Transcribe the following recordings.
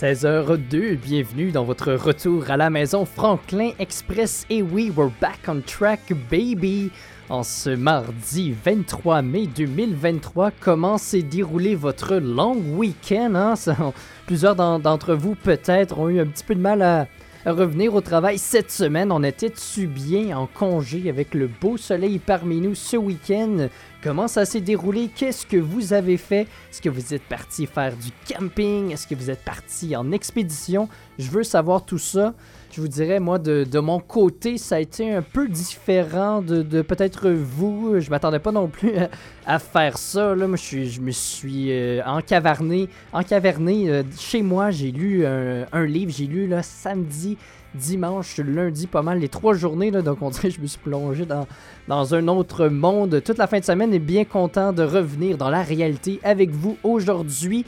16h02, bienvenue dans votre retour à la maison Franklin Express. Et oui, we're back on track, baby! En ce mardi 23 mai 2023, comment s'est déroulé votre long week-end? Hein? Plusieurs d'entre vous peut-être ont eu un petit peu de mal à, revenir au travail cette semaine. On était-tu bien en congé avec le beau soleil parmi nous ce week-end? Comment ça s'est déroulé? Qu'est-ce que vous avez fait? Est-ce que vous êtes parti faire du camping? Est-ce que vous êtes parti en expédition? Je veux savoir tout ça. Je vous dirais, moi, de, mon côté, ça a été un peu différent de, peut-être vous. Je m'attendais pas non plus à, faire ça. Là. Je, me suis euh, encaverné. encaverné euh, chez moi, j'ai lu un, livre. J'ai lu là, samedi dimanche, lundi, pas mal les trois journées. Donc on dirait que je me suis plongé dans, un autre monde toute la fin de semaine et bien content de revenir dans la réalité avec vous aujourd'hui.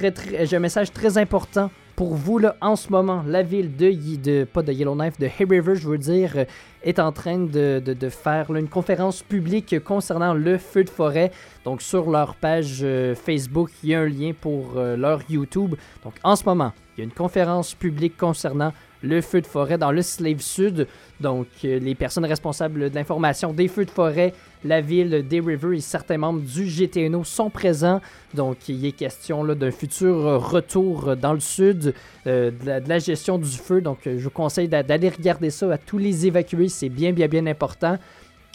J'ai un message très important pour vous là, en ce moment. La ville de, pas de Yellowknife, de Hay River, je veux dire, euh, est en train de, faire une conférence publique concernant le feu de forêt. Donc sur leur page euh, Facebook, il y a un lien pour euh, leur YouTube. Donc en ce moment, il y a une conférence publique concernant le feu de forêt dans le Slave Sud. Donc, les personnes responsables de l'information des feux de forêt, la ville des River et certains membres du GTNO sont présents. Donc, il est question d'un futur retour dans le sud, euh, de, la, gestion du feu. Donc, je vous conseille d'aller regarder ça, à tous les évacuer. C'est bien, bien, bien important.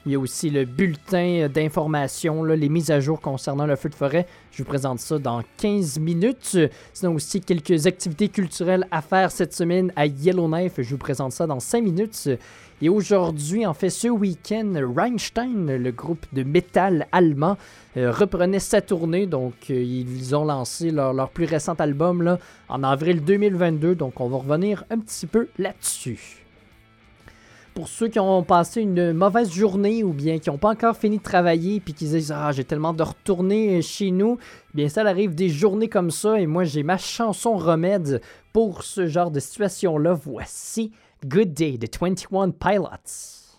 Il y a aussi le bulletin d'information, les mises à jour concernant le feu de forêt. Je vous présente ça dans 15 minutes. Sinon aussi quelques activités culturelles à faire cette semaine à Yellowknife. Je vous présente ça dans 5 minutes. Et aujourd'hui, en fait, ce week-end, Reinstein, le groupe de métal allemand, euh, reprenait sa tournée. Donc, euh, ils ont lancé leur, leur, plus récent album là, en avril 2022. Donc, on va revenir un petit peu là-dessus pour ceux qui ont passé une mauvaise journée ou bien qui n'ont pas encore fini de travailler puis qui disent Ah, j'ai tellement de retourner chez nous, bien ça arrive des journées comme ça et moi j'ai ma chanson remède pour ce genre de situation-là. Voici Good Day de 21 Pilots.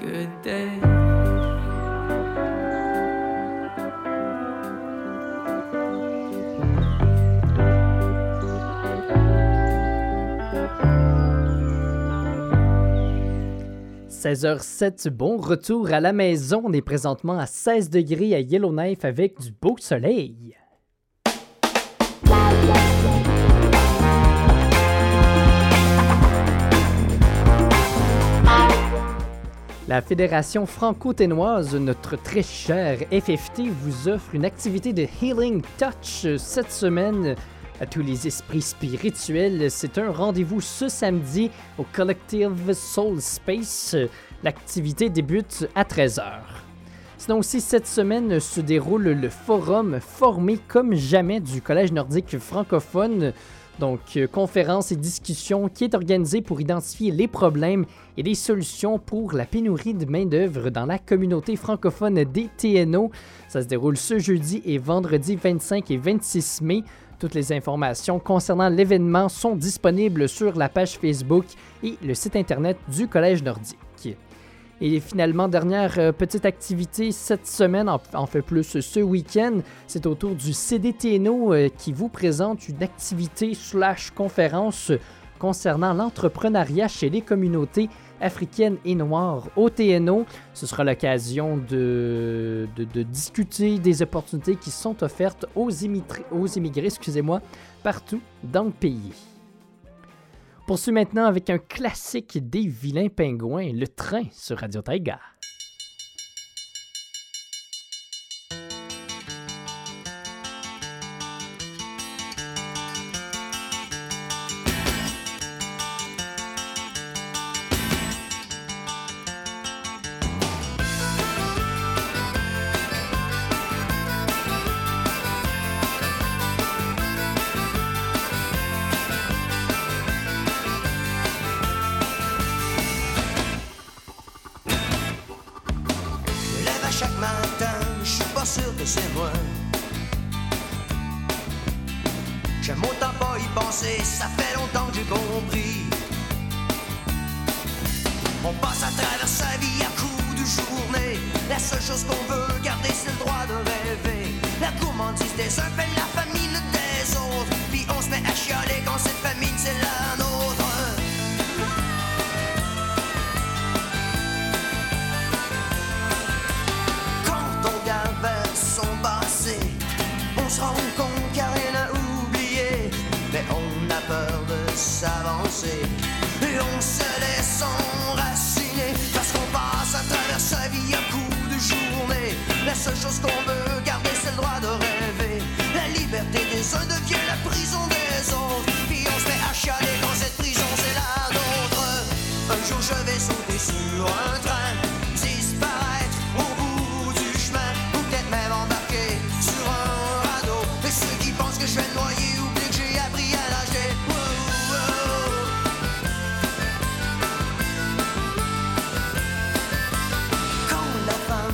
Good day. « 16h07, bon retour à la maison. On est présentement à 16 degrés à Yellowknife avec du beau soleil. La Fédération franco-ténoise, notre très chère FFT, vous offre une activité de Healing Touch cette semaine à tous les esprits spirituels. C'est un rendez-vous ce samedi au Collective Soul Space. L'activité débute à 13h. Sinon aussi, cette semaine se déroule le forum formé comme jamais du Collège nordique francophone. Donc, euh, conférence et discussion qui est organisée pour identifier les problèmes et les solutions pour la pénurie de main-d'œuvre dans la communauté francophone des TNO. Ça se déroule ce jeudi et vendredi 25 et 26 mai. Toutes les informations concernant l'événement sont disponibles sur la page Facebook et le site internet du Collège nordique. Et finalement, dernière euh, petite activité cette semaine, en, fait plus ce week-end, c'est autour du CDTNO euh, qui vous présente une activité slash conférence concernant l'entrepreneuriat chez les communautés africaines et noires au TNO. Ce sera l'occasion de, discuter des opportunités qui sont offertes aux, aux immigrés excusez-moi, partout dans le pays poursuit maintenant avec un classique des vilains pingouins, le train sur Radio Taiga.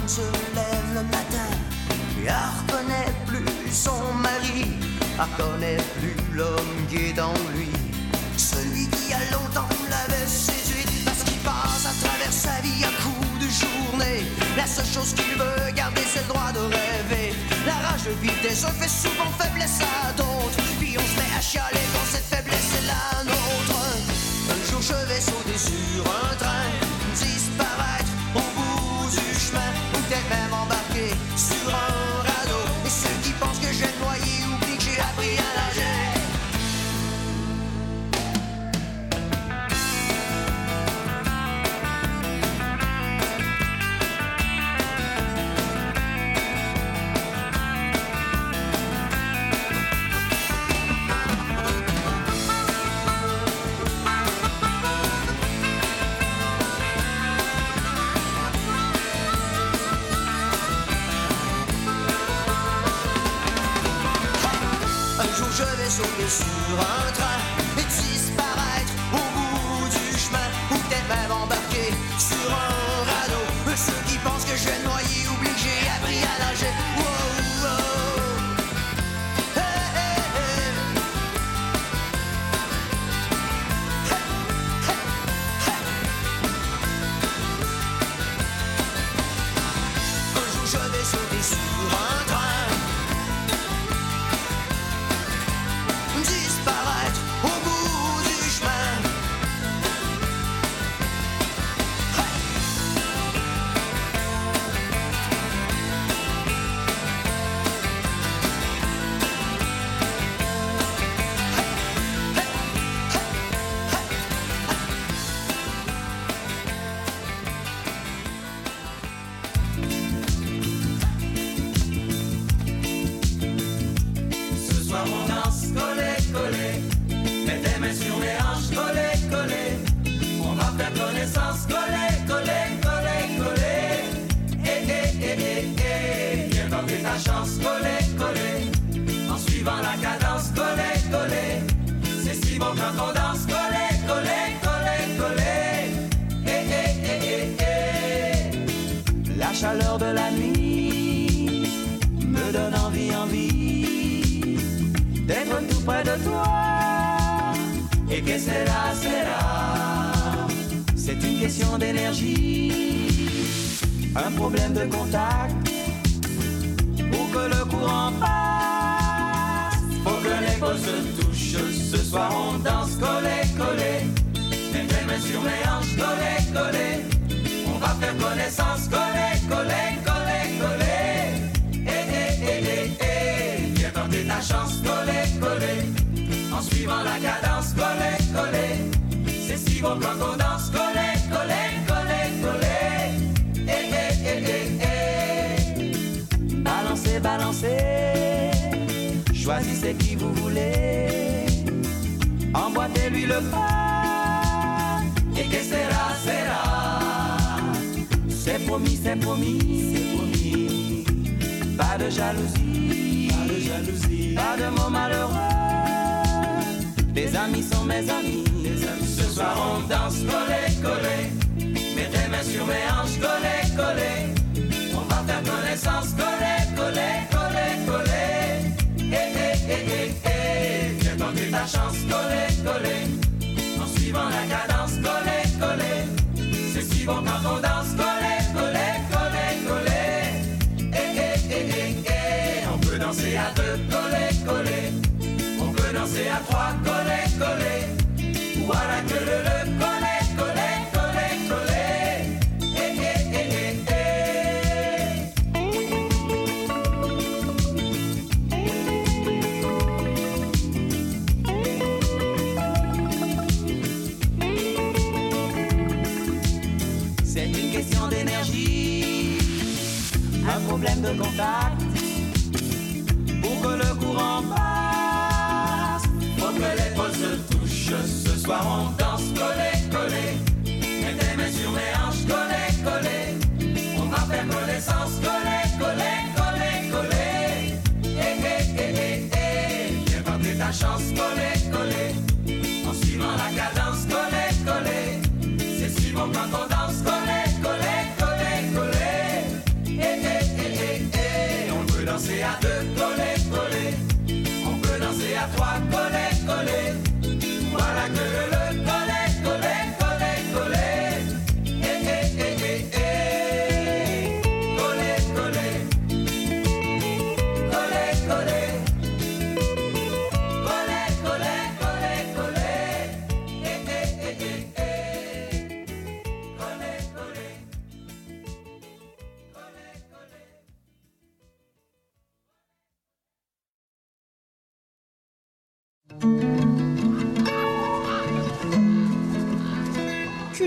se lève le matin et elle reconnaît plus son mari, elle reconnaît plus l'homme qui est dans lui, celui qui a longtemps l'avait séduite parce qu'il passe à travers sa vie à coups de journée. La seule chose qu'il veut garder, c'est le droit de rêver. La rage de vivre des fait souvent faiblesse à d'autres, puis on se met à chialer quand cette faiblesse est la nôtre. Un jour je vais sauter sur un train, disparaître.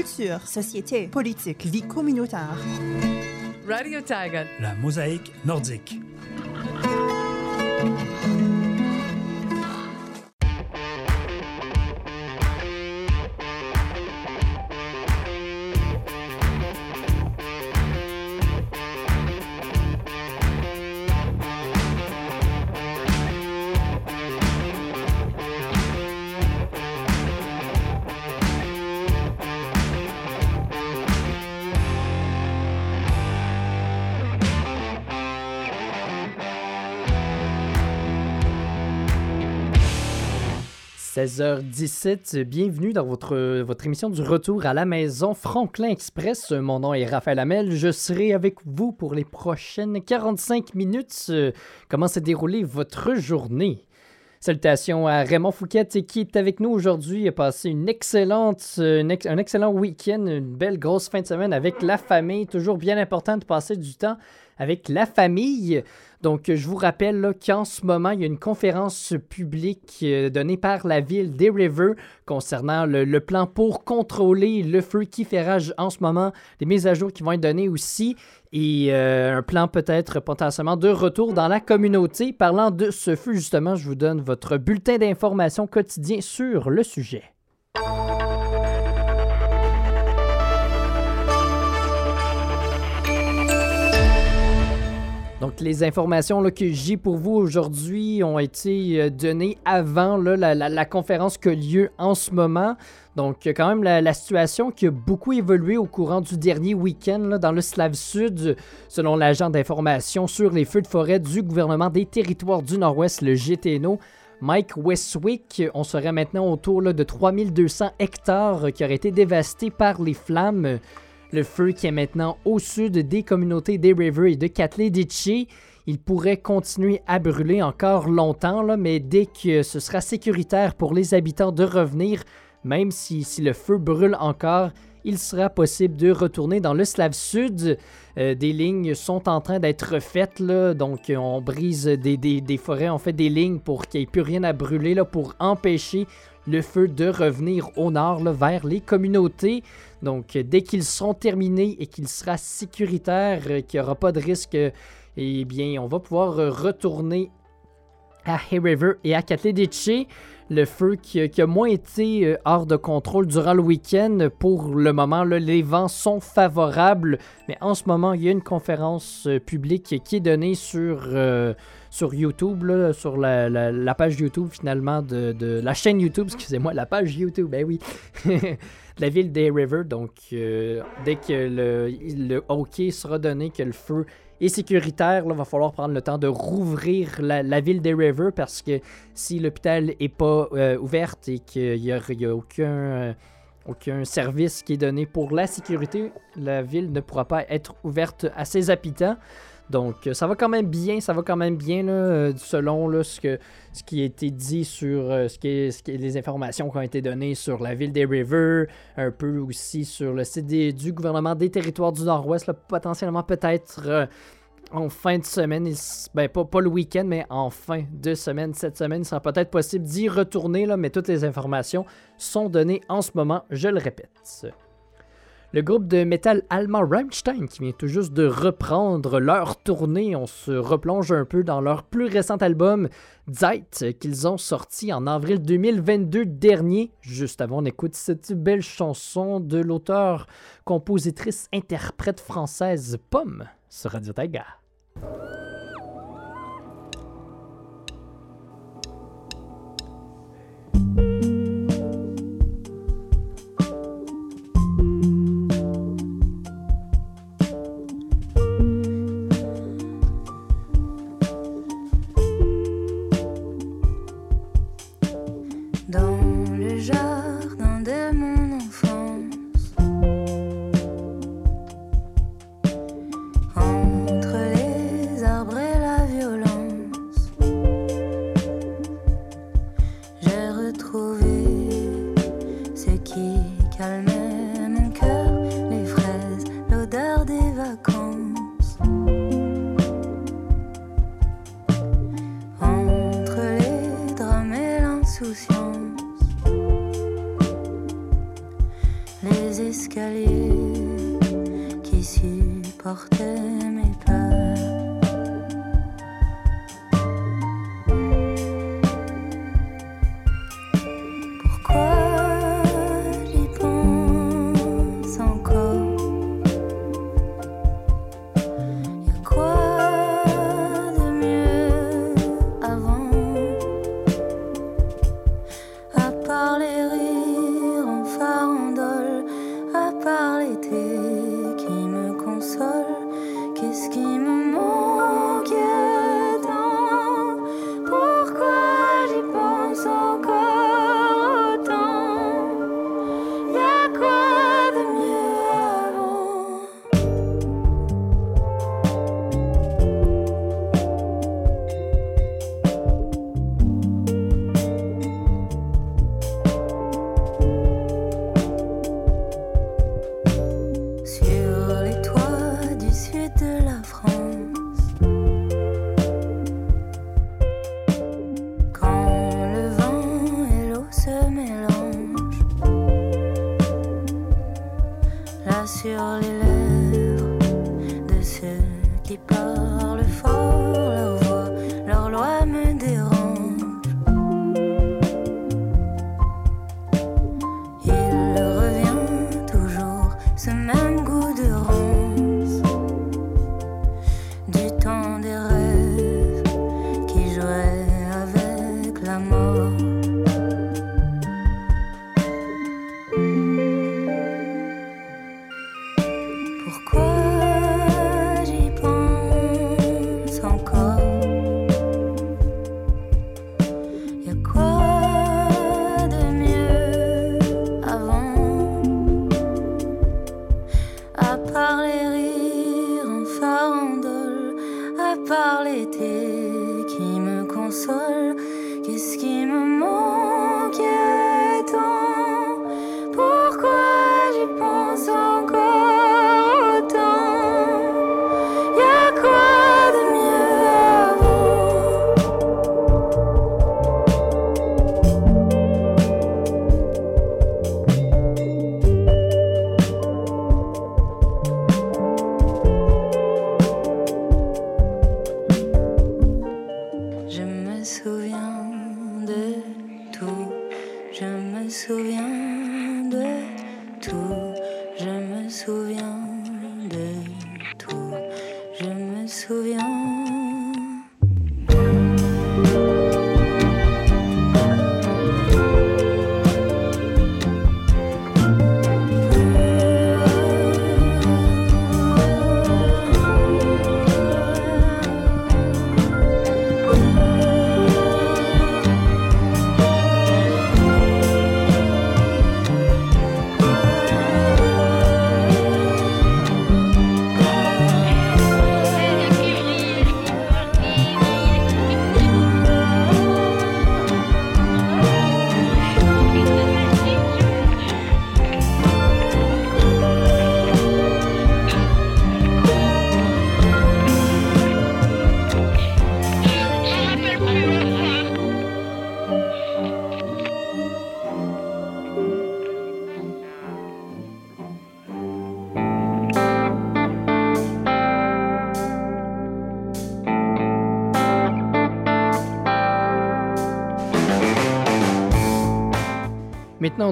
Culture, société, politique, vie communautaire. Radio Tiger. La mosaïque nordique. 16h17, bienvenue dans votre, votre émission du retour à la maison Franklin Express. Mon nom est Raphaël Amel, je serai avec vous pour les prochaines 45 minutes. Euh, comment s'est déroulée votre journée? Salutations à Raymond Fouquette euh, qui est avec nous aujourd'hui et a passé une excellente, euh, un excellent week-end, une belle grosse fin de semaine avec la famille. Toujours bien important de passer du temps avec la famille. Donc, euh, je vous rappelle qu'en ce moment, il y a une conférence publique euh, donnée par la ville des Rivers concernant le, plan pour contrôler le feu qui fait rage en ce moment, des mises à jour qui vont être données aussi et euh, un plan peut-être potentiellement de retour dans la communauté. Parlant de ce feu, justement, je vous donne votre bulletin d'information quotidien sur le sujet. Les informations que j'ai pour vous aujourd'hui ont été euh, données avant la, conférence qui a lieu en ce moment. Donc, euh, quand même, la, situation qui a beaucoup évolué au courant du dernier week-end dans le Slave Sud, selon l'agent d'information sur les feux de forêt du gouvernement des territoires du Nord-Ouest, le GTNO. Mike Westwick, on serait maintenant autour de 3200 hectares qui auraient été dévastés par les flammes. Le feu qui est maintenant au sud des communautés des River et de Katleditchi. Il pourrait continuer à brûler encore longtemps, mais dès que ce sera sécuritaire pour les habitants de revenir, même si, le feu brûle encore, il sera possible de retourner dans le Slave Sud. Euh, des lignes sont en train d'être faites, donc euh, on brise des, forêts, on fait des lignes pour qu'il n'y ait plus rien à brûler, pour empêcher le feu de revenir au nord, vers les communautés. Donc, euh, dès qu'ils seront terminés et qu'il sera sécuritaire, euh, qu'il n'y aura pas de risque, euh, eh bien, on va pouvoir retourner à Hay River et à Katleditchi. Le feu qui, a- moins été hors de contrôle durant le week-end. Pour le moment, là, les vents sont favorables, mais en ce moment, il y a une conférence publique qui est donnée sur, sur YouTube, là, sur la, page YouTube finalement de, de la chaîne YouTube, excusez-moi, la page YouTube, ben oui, la ville des River. Donc, euh, dès que le, le OK sera donné, que le feu est sécuritaire, il va falloir prendre le temps de rouvrir la, ville des River parce que si l'hôpital n'est pas euh, ouverte et qu'il n'y a aucun, euh, aucun service qui est donné pour la sécurité, la ville ne pourra pas être ouverte à ses habitants. Donc, euh, ça va quand même bien, ça va quand même bien, euh, selon ce, qui a été dit sur euh, les informations qui ont été données sur la ville des River, un peu aussi sur le site du gouvernement des territoires du Nord-Ouest, potentiellement peut-être en fin de semaine, ben, pas, le week-end, mais en fin de semaine, cette semaine, il sera peut-être possible d'y retourner, mais toutes les informations sont données en ce moment, je le répète. Le groupe de métal allemand Rammstein qui vient tout juste de reprendre leur tournée, on se replonge un peu dans leur plus récent album Zeit qu'ils ont sorti en avril 2022 dernier. Juste avant, on écoute cette belle chanson de l'auteur, compositrice, interprète française Pomme sur Radio Taiga. Qu'est-ce qui me manque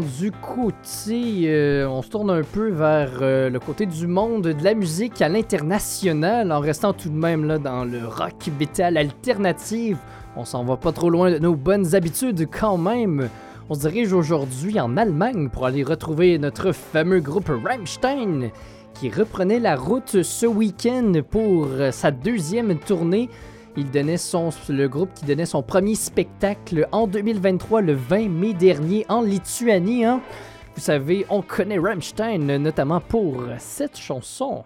Du côté, euh, on se tourne un peu vers euh, le côté du monde de la musique à l'international, en restant tout de même là dans le rock metal alternative. On s'en va pas trop loin de nos bonnes habitudes quand même. On se dirige aujourd'hui en Allemagne pour aller retrouver notre fameux groupe Rammstein qui reprenait la route ce week-end pour euh, sa deuxième tournée. Il donnait son, le groupe qui donnait son premier spectacle en 2023, le 20 mai dernier, en Lituanie. hein. Vous savez, on connaît Rammstein notamment pour cette chanson.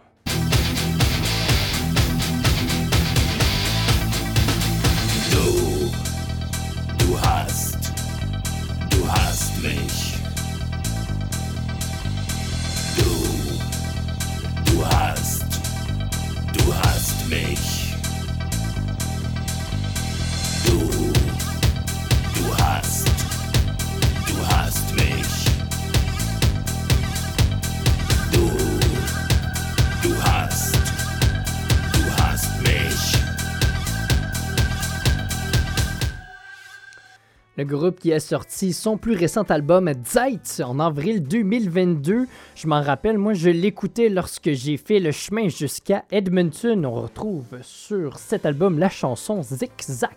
Le groupe qui a sorti son plus récent album Zeit en avril 2022. Je m'en rappelle, moi je l'écoutais lorsque j'ai fait le chemin jusqu'à Edmonton. On retrouve sur cet album la chanson Zig Zag.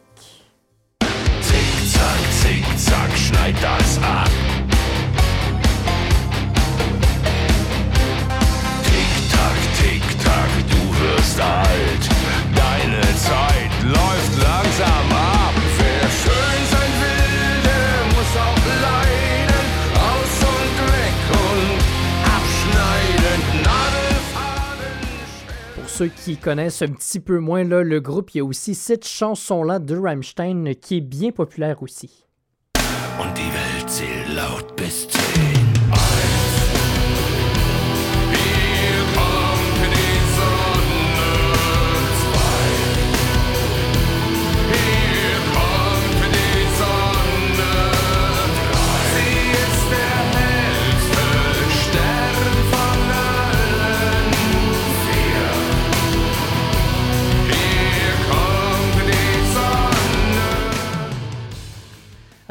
Zick-Zack, Zick-Zack, schneid das alt. Deine Zeit läuft. Ceux qui connaissent un petit peu moins le groupe, il y a aussi cette chanson-là de Rammstein qui est bien populaire aussi.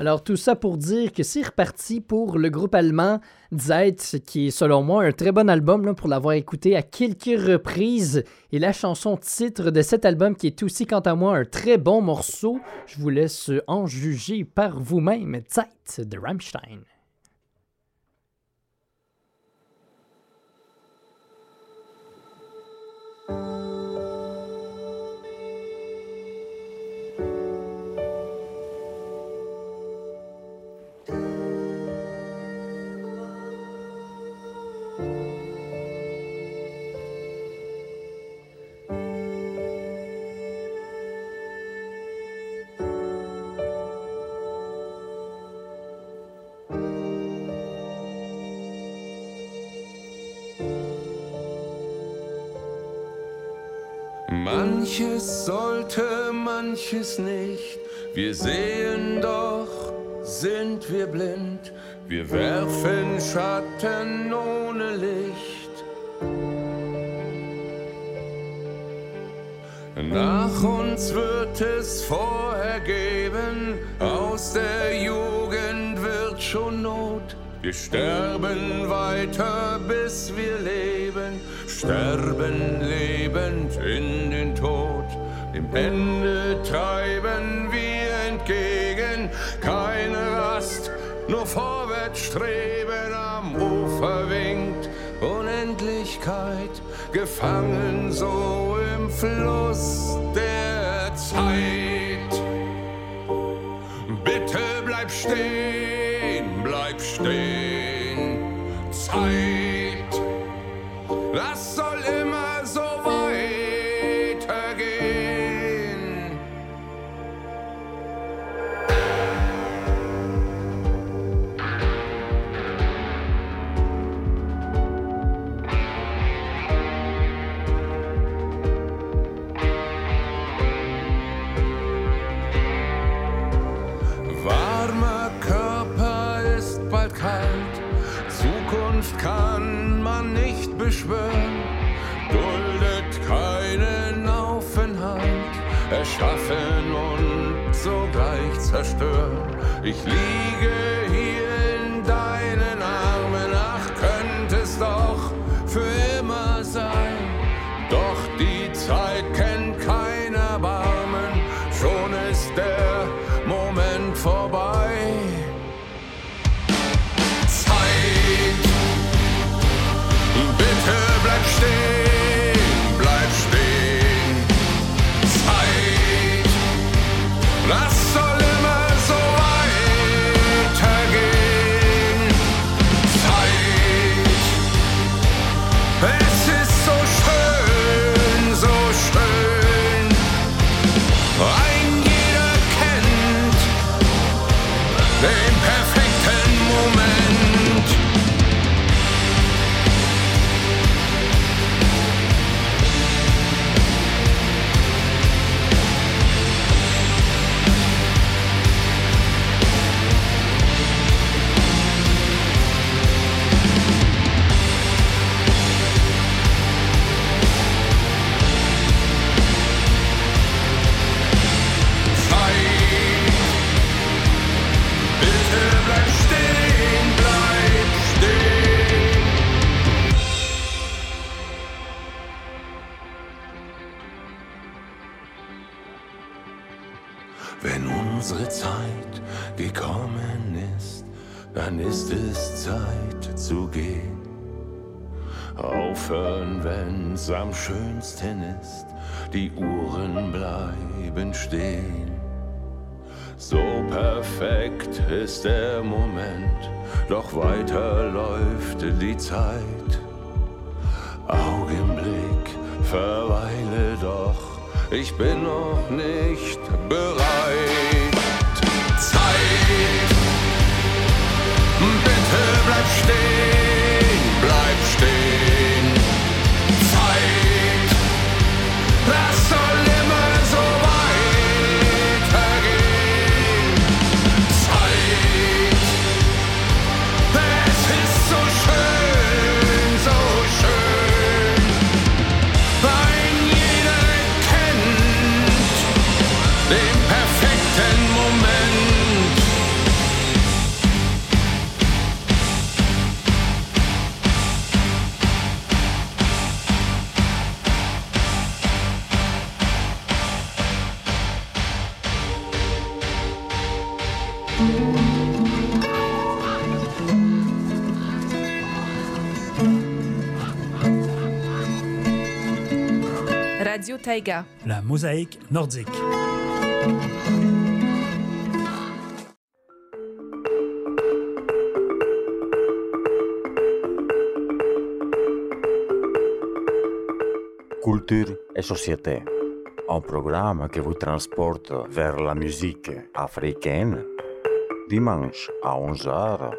Alors tout ça pour dire que c'est reparti pour le groupe allemand Zeit, qui est selon moi un très bon album là, pour l'avoir écouté à quelques reprises. Et la chanson titre de cet album qui est aussi quant à moi un très bon morceau, je vous laisse en juger par vous-même. Zeit de Rammstein. Manches sollte, manches nicht. Wir sehen doch, sind wir blind. Wir werfen Schatten ohne Licht. Nach uns wird es vorher geben, aus der Jugend wird schon Not. Wir sterben weiter, bis wir leben, sterben lebend in Ende treiben wir entgegen, keine Rast, nur vorwärts streben. Am Ufer winkt Unendlichkeit, gefangen so im Fluss der Zeit. Bitte bleib stehen, bleib stehen. Ich liege schönsten ist, die Uhren bleiben stehen. So perfekt ist der Moment, doch weiter läuft die Zeit. Augenblick, verweile doch, ich bin noch nicht bereit. Zeit, bitte bleib stehen, Radio Taïga. La mosaïque nordique. Culture et société. Un programme qui vous transporte vers la musique africaine. Dimanche à 11h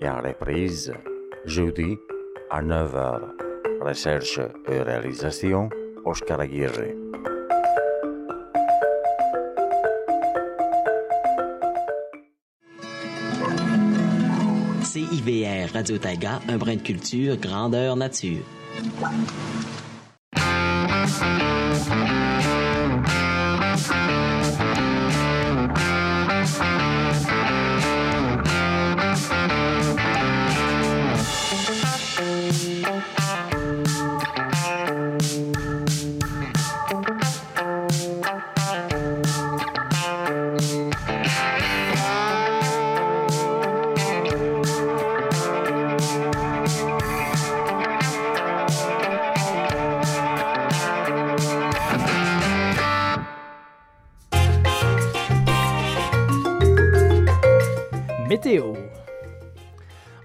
et en reprise jeudi à 9h. Recherche et réalisation Oscar Aguirre. CIVR Radio Taga, un brin de culture, grandeur nature.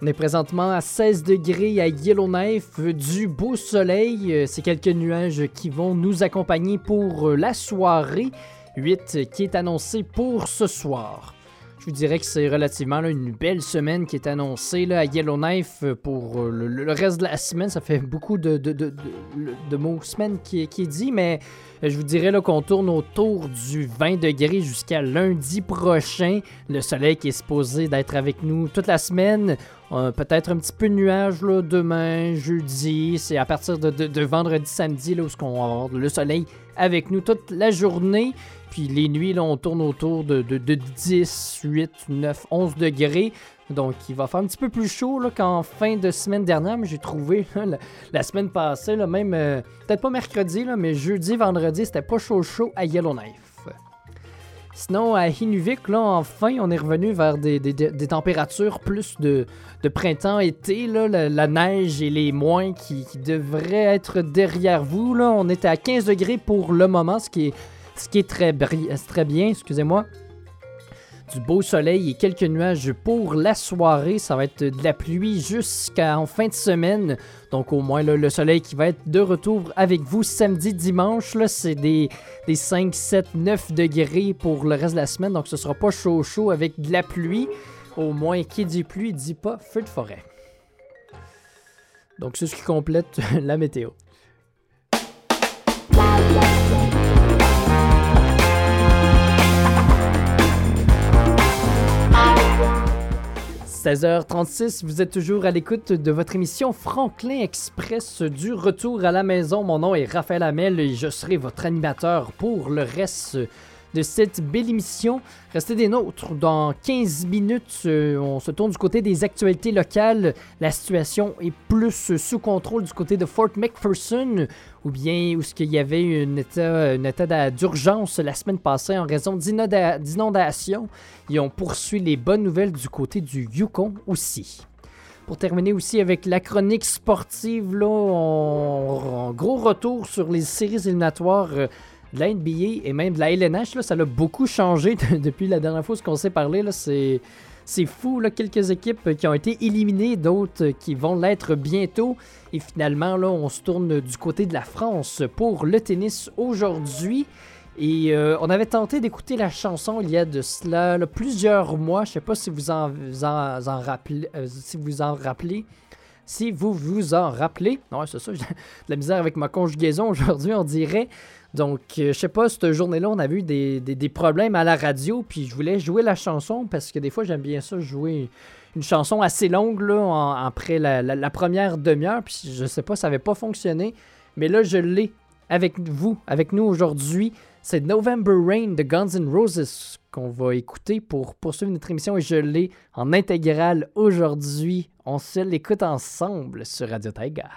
On est présentement à 16 degrés à Yellowknife, du beau soleil. Euh, C'est quelques nuages qui vont nous accompagner pour euh, la soirée. 8 qui est annoncé pour ce soir. Je vous dirais que c'est relativement une belle semaine qui est annoncée là, à Yellowknife euh, pour le, reste de la semaine. Ça fait beaucoup de, mots semaine qui, est dit, mais je vous dirais qu'on tourne autour du 20 degrés jusqu'à lundi prochain. Le soleil qui est supposé d'être avec nous toute la semaine. Euh, Peut-être un petit peu de nuages là, demain, jeudi. C'est à partir de, vendredi, samedi, là, où on va avoir le soleil avec nous toute la journée. Puis les nuits, là, on tourne autour de, de, de 10, 8, 9, 11 degrés. Donc, il va faire un petit peu plus chaud qu'en fin de semaine dernière. Mais j'ai trouvé là, la, semaine passée, même, euh, peut-être pas mercredi, là, mais jeudi, vendredi, c'était pas chaud chaud à Yellowknife. Sinon, à Inuvik, là, enfin, on est revenu vers des, températures plus de, printemps-été, la, la neige et les moins qui, devraient être derrière vous. Là. On était à 15 degrés pour le moment, ce qui est, ce qui est très, très bien, excusez-moi. Du beau soleil et quelques nuages pour la soirée. Ça va être de la pluie jusqu'en fin de semaine. Donc au moins le soleil qui va être de retour avec vous samedi, dimanche. C'est des, des 5, 7, 9 degrés pour le reste de la semaine. Donc ce sera pas chaud chaud avec de la pluie. Au moins, qui dit pluie dit pas feu de forêt. Donc c'est ce qui complète la météo. « 16h36, vous êtes toujours à l'écoute de votre émission Franklin Express du retour à la maison. Mon nom est Raphaël Hamel et je serai votre animateur pour le reste de cette belle émission. Restez des nôtres. Dans 15 minutes, euh, on se tourne du côté des actualités locales. La situation est plus sous contrôle du côté de Fort McPherson, ou bien où ce qu'il y avait un état, d'urgence la semaine passée en raison d'inonda- d'inondations. Et on poursuit les bonnes nouvelles du côté du Yukon aussi. Pour terminer aussi avec la chronique sportive, là, on, on- gros retour sur les séries éliminatoires euh, de la NBA et même de la LNH. Là, ça a beaucoup changé de- depuis la dernière fois qu'on s'est parlé. C'est, c'est fou, là, quelques équipes qui ont été éliminées, d'autres qui vont l'être bientôt. Et finalement, là, on se tourne du côté de la France pour le tennis aujourd'hui. Et euh, on avait tenté d'écouter la chanson il y a de cela plusieurs mois. Je sais pas si vous en, en, en rappelez, euh, si vous en rappelez. Si vous vous en rappelez. Non, c'est ça, j'ai de la misère avec ma conjugaison aujourd'hui, on dirait. Donc, euh, je sais pas, cette journée-là, on avait eu des, des- problèmes à la radio, puis je voulais jouer la chanson parce que des fois, j'aime bien ça, jouer une chanson assez longue, là, après la première demi-heure, puis je sais pas, ça avait pas fonctionné. Mais là, je l'ai avec vous, avec nous aujourd'hui. C'est November Rain de Guns N' Roses qu'on va écouter pour poursuivre notre émission et je l'ai en intégrale aujourd'hui. On se l'écoute ensemble sur Radio Taiga.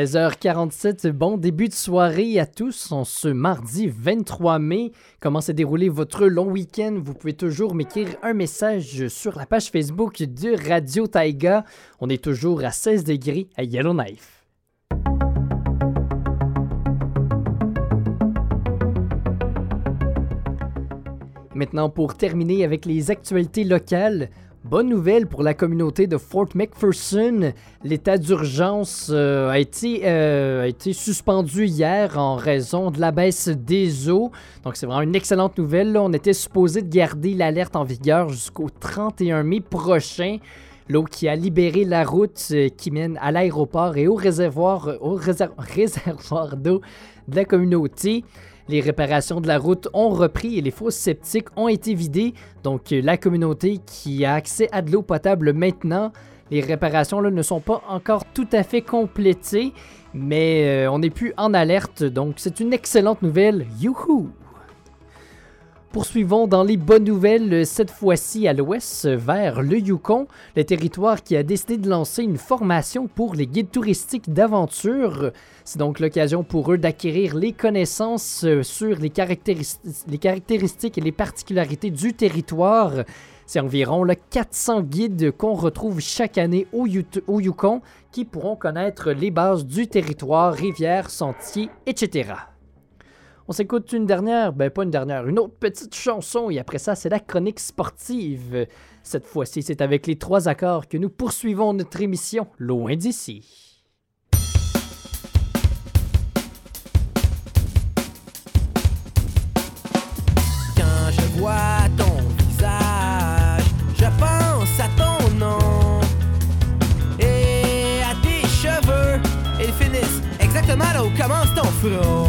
16h47, bon début de soirée à tous en ce mardi 23 mai. Comment s'est déroulé votre long week-end? Vous pouvez toujours m'écrire un message sur la page Facebook de Radio Taiga. On est toujours à 16 degrés à Yellowknife. Maintenant, pour terminer avec les actualités locales, bonne nouvelle pour la communauté de Fort McPherson. L'état d'urgence euh, a, été, euh, a été suspendu hier en raison de la baisse des eaux. Donc, c'est vraiment une excellente nouvelle. On était supposé de garder l'alerte en vigueur jusqu'au 31 mai prochain. L'eau qui a libéré la route euh, qui mène à l'aéroport et au réservoir d'eau de la communauté. Les réparations de la route ont repris et les fosses sceptiques ont été vidées. Donc la communauté qui a accès à de l'eau potable maintenant, les réparations là, ne sont pas encore tout à fait complétées, mais euh, on n'est plus en alerte. Donc c'est une excellente nouvelle. Youhou! Poursuivons dans les bonnes nouvelles, cette fois-ci à l'ouest, vers le Yukon, le territoire qui a décidé de lancer une formation pour les guides touristiques d'aventure. C'est donc l'occasion pour eux d'acquérir les connaissances sur les, caractéristiques et les particularités du territoire. C'est environ 400 guides qu'on retrouve chaque année au, au Yukon qui pourront connaître les bases du territoire, rivières, sentiers, etc. On s'écoute une dernière, ben pas une dernière, une autre petite chanson et après ça, c'est la chronique sportive. Cette fois-ci, c'est avec les trois accords que nous poursuivons notre émission loin d'ici. Quand je vois ton visage, je pense à ton nom et à tes cheveux. Ils finissent exactement là où commence ton front.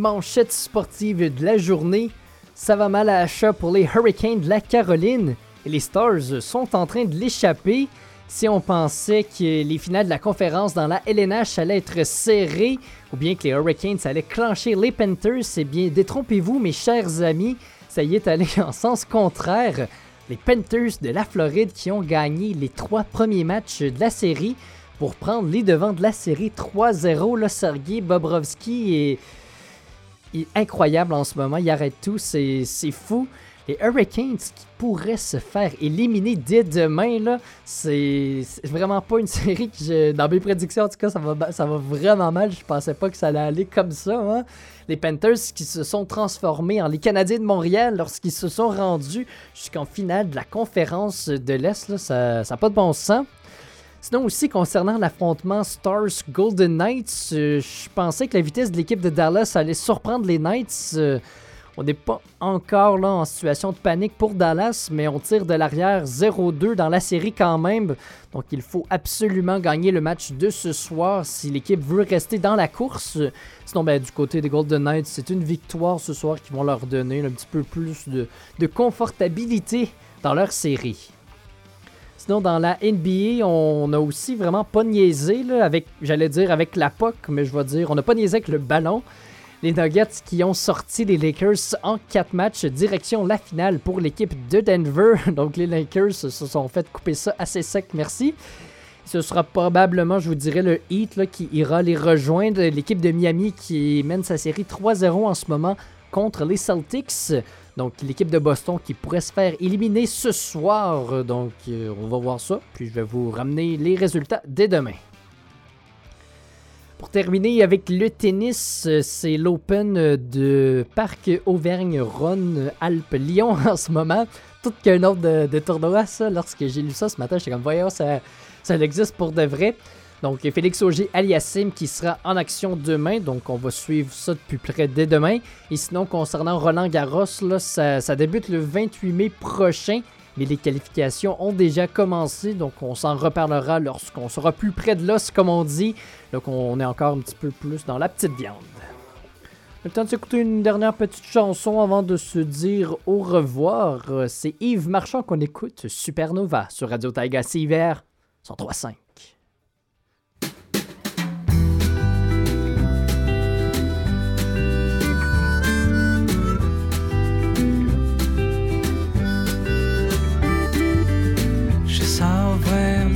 Manchettes sportives de la journée. Ça va mal à achat pour les Hurricanes de la Caroline et les Stars sont en train de l'échapper. Si on pensait que les finales de la conférence dans la LNH allaient être serrées ou bien que les Hurricanes allaient clencher les Panthers, eh bien détrompez-vous mes chers amis, ça y est allé en sens contraire. Les Panthers de la Floride qui ont gagné les trois premiers matchs de la série pour prendre les devants de la série 3-0. Le Sergei Bobrovski est incroyable en ce moment. Il arrête tout. C'est fou. Les Hurricanes qui pourraient se faire éliminer dès demain, là, c'est vraiment pas une série que je, dans mes prédictions, en tout cas, ça va, ça va vraiment mal. Je pensais pas que ça allait aller comme ça. hein. Les Panthers qui se sont transformés en les Canadiens de Montréal lorsqu'ils se sont rendus jusqu'en finale de la conférence de l'Est, ça n'a pas de bon sens. Sinon aussi, concernant l'affrontement Stars Golden Knights, euh, je pensais que la vitesse de l'équipe de Dallas allait surprendre les Knights. Euh, on n'est pas encore là en situation de panique pour Dallas, mais on tire de l'arrière 0-2 dans la série quand même. Donc il faut absolument gagner le match de ce soir si l'équipe veut rester dans la course. Sinon, ben, du côté des Golden Knights, c'est une victoire ce soir qui vont leur donner un petit peu plus de, de confortabilité dans leur série. Dans la NBA, on a aussi vraiment pas niaisé, avec, j'allais dire avec la POC, mais je vais dire, on n'a pas niaisé avec le ballon. Les Nuggets qui ont sorti les Lakers en 4 matchs, direction la finale pour l'équipe de Denver. Donc les Lakers se sont fait couper ça assez sec, merci. Ce sera probablement, je vous dirais, le Heat qui ira les rejoindre. L'équipe de Miami qui mène sa série 3-0 en ce moment contre les Celtics. Donc l'équipe de Boston qui pourrait se faire éliminer ce soir. Donc euh, on va voir ça. Puis je vais vous ramener les résultats dès demain. Pour terminer avec le tennis, euh, c'est l'Open de Parc Auvergne-Rhône Alpes-Lyon en ce moment. Tout qu'un autre de, de tournoi, ça. Lorsque j'ai lu ça ce matin, j'étais comme, voyons, ça, ça existe pour de vrai. Donc, Félix Auger Aliassim qui sera en action demain. Donc, on va suivre ça de plus près dès demain. Et sinon, concernant Roland Garros, là, ça, débute le 28 mai prochain. Mais les qualifications ont déjà commencé. Donc, on s'en reparlera lorsqu'on sera plus près de l'os, comme on dit. Donc, on est encore un petit peu plus dans la petite viande. Le temps de s'écouter une dernière petite chanson avant de se dire au revoir. C'est Yves Marchand qu'on écoute, Supernova, sur Radio Taiga CIVR 103.5.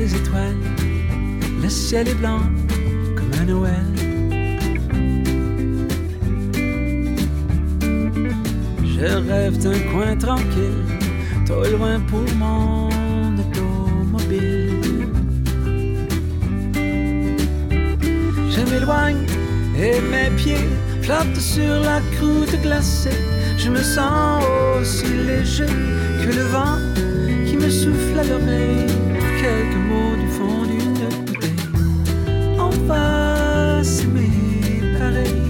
les étoiles, le ciel est blanc comme un Noël. Je rêve d'un coin tranquille, trop loin pour mon automobile. Je m'éloigne et mes pieds flottent sur la croûte glacée. Je me sens aussi léger que le vent qui me souffle à l'oreille. Quelques mots du fond d'une bouteille. On va s'aimer pareil.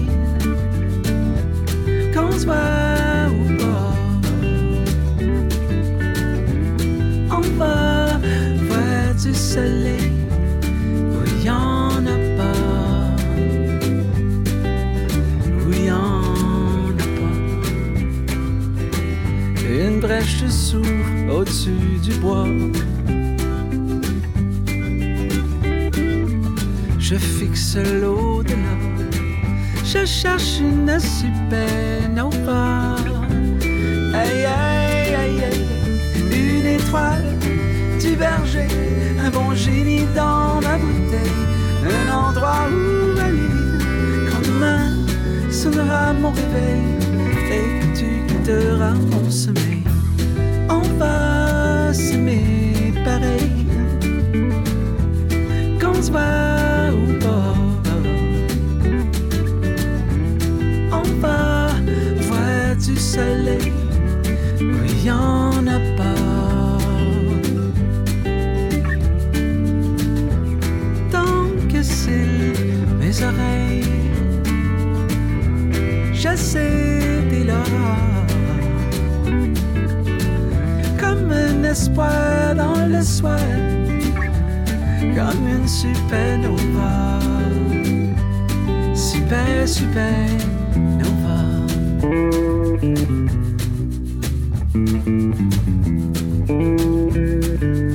Qu'on se voit ou pas. On va voir du soleil y en a pas. Y en a pas. Une brèche s'ouvre au-dessus du bois. Je fixe l'au-delà. Je cherche une supernova. Aïe, aïe, aïe, aïe. Une étoile du berger. Un bon génie dans ma bouteille. Un endroit où aller. Quand demain sonnera mon réveil. Et que tu quitteras mon sommeil. On va s'aimer pareil. Qu'on se soleil il y en a pas. Tant que c'est mes oreilles, j'essaie dès lors comme un espoir dans le soir, comme une supernova. super, thank you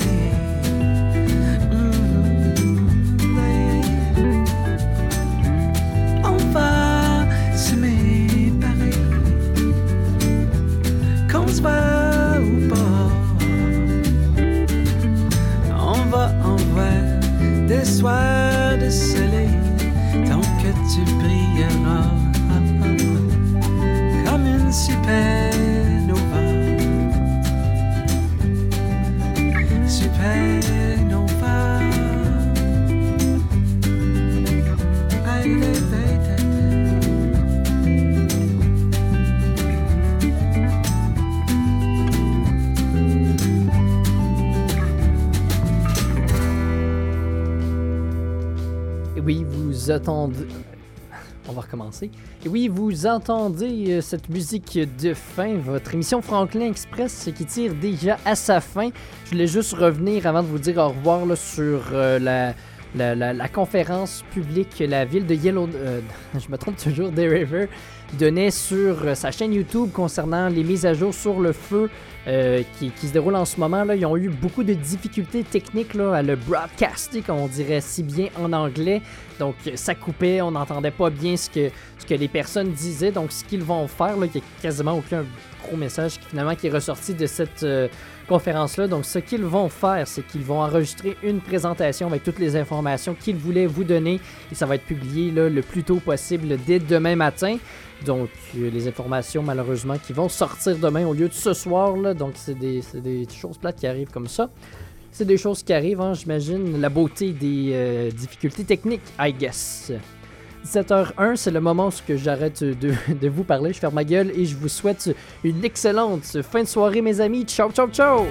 On va. Et oui, vous entendez euh, cette musique de fin, votre émission Franklin Express qui tire déjà à sa fin. Je voulais juste revenir avant de vous dire au revoir sur euh, la, la, conférence publique que la ville de Yellow. Euh, je me trompe toujours, des River donnait sur sa chaîne YouTube concernant les mises à jour sur le feu euh, qui, se déroule en ce moment. Là, ils ont eu beaucoup de difficultés techniques à le broadcaster, on dirait si bien en anglais. Donc ça coupait, on n'entendait pas bien ce que, ce que les personnes disaient. Donc ce qu'ils vont faire, il n'y a quasiment aucun gros message qui, finalement qui est ressorti de cette euh, conférence-là. Donc ce qu'ils vont faire, c'est qu'ils vont enregistrer une présentation avec toutes les informations qu'ils voulaient vous donner et ça va être publié là, le plus tôt possible dès demain matin. Donc, euh, les informations, malheureusement, qui vont sortir demain au lieu de ce soir. Là. Donc, c'est des, choses plates qui arrivent comme ça. C'est des choses qui arrivent, hein, j'imagine. La beauté des euh, difficultés techniques, I guess. 17h01, c'est le moment où j'arrête de, de, vous parler. Je ferme ma gueule et je vous souhaite une excellente fin de soirée, mes amis. Ciao, ciao, ciao!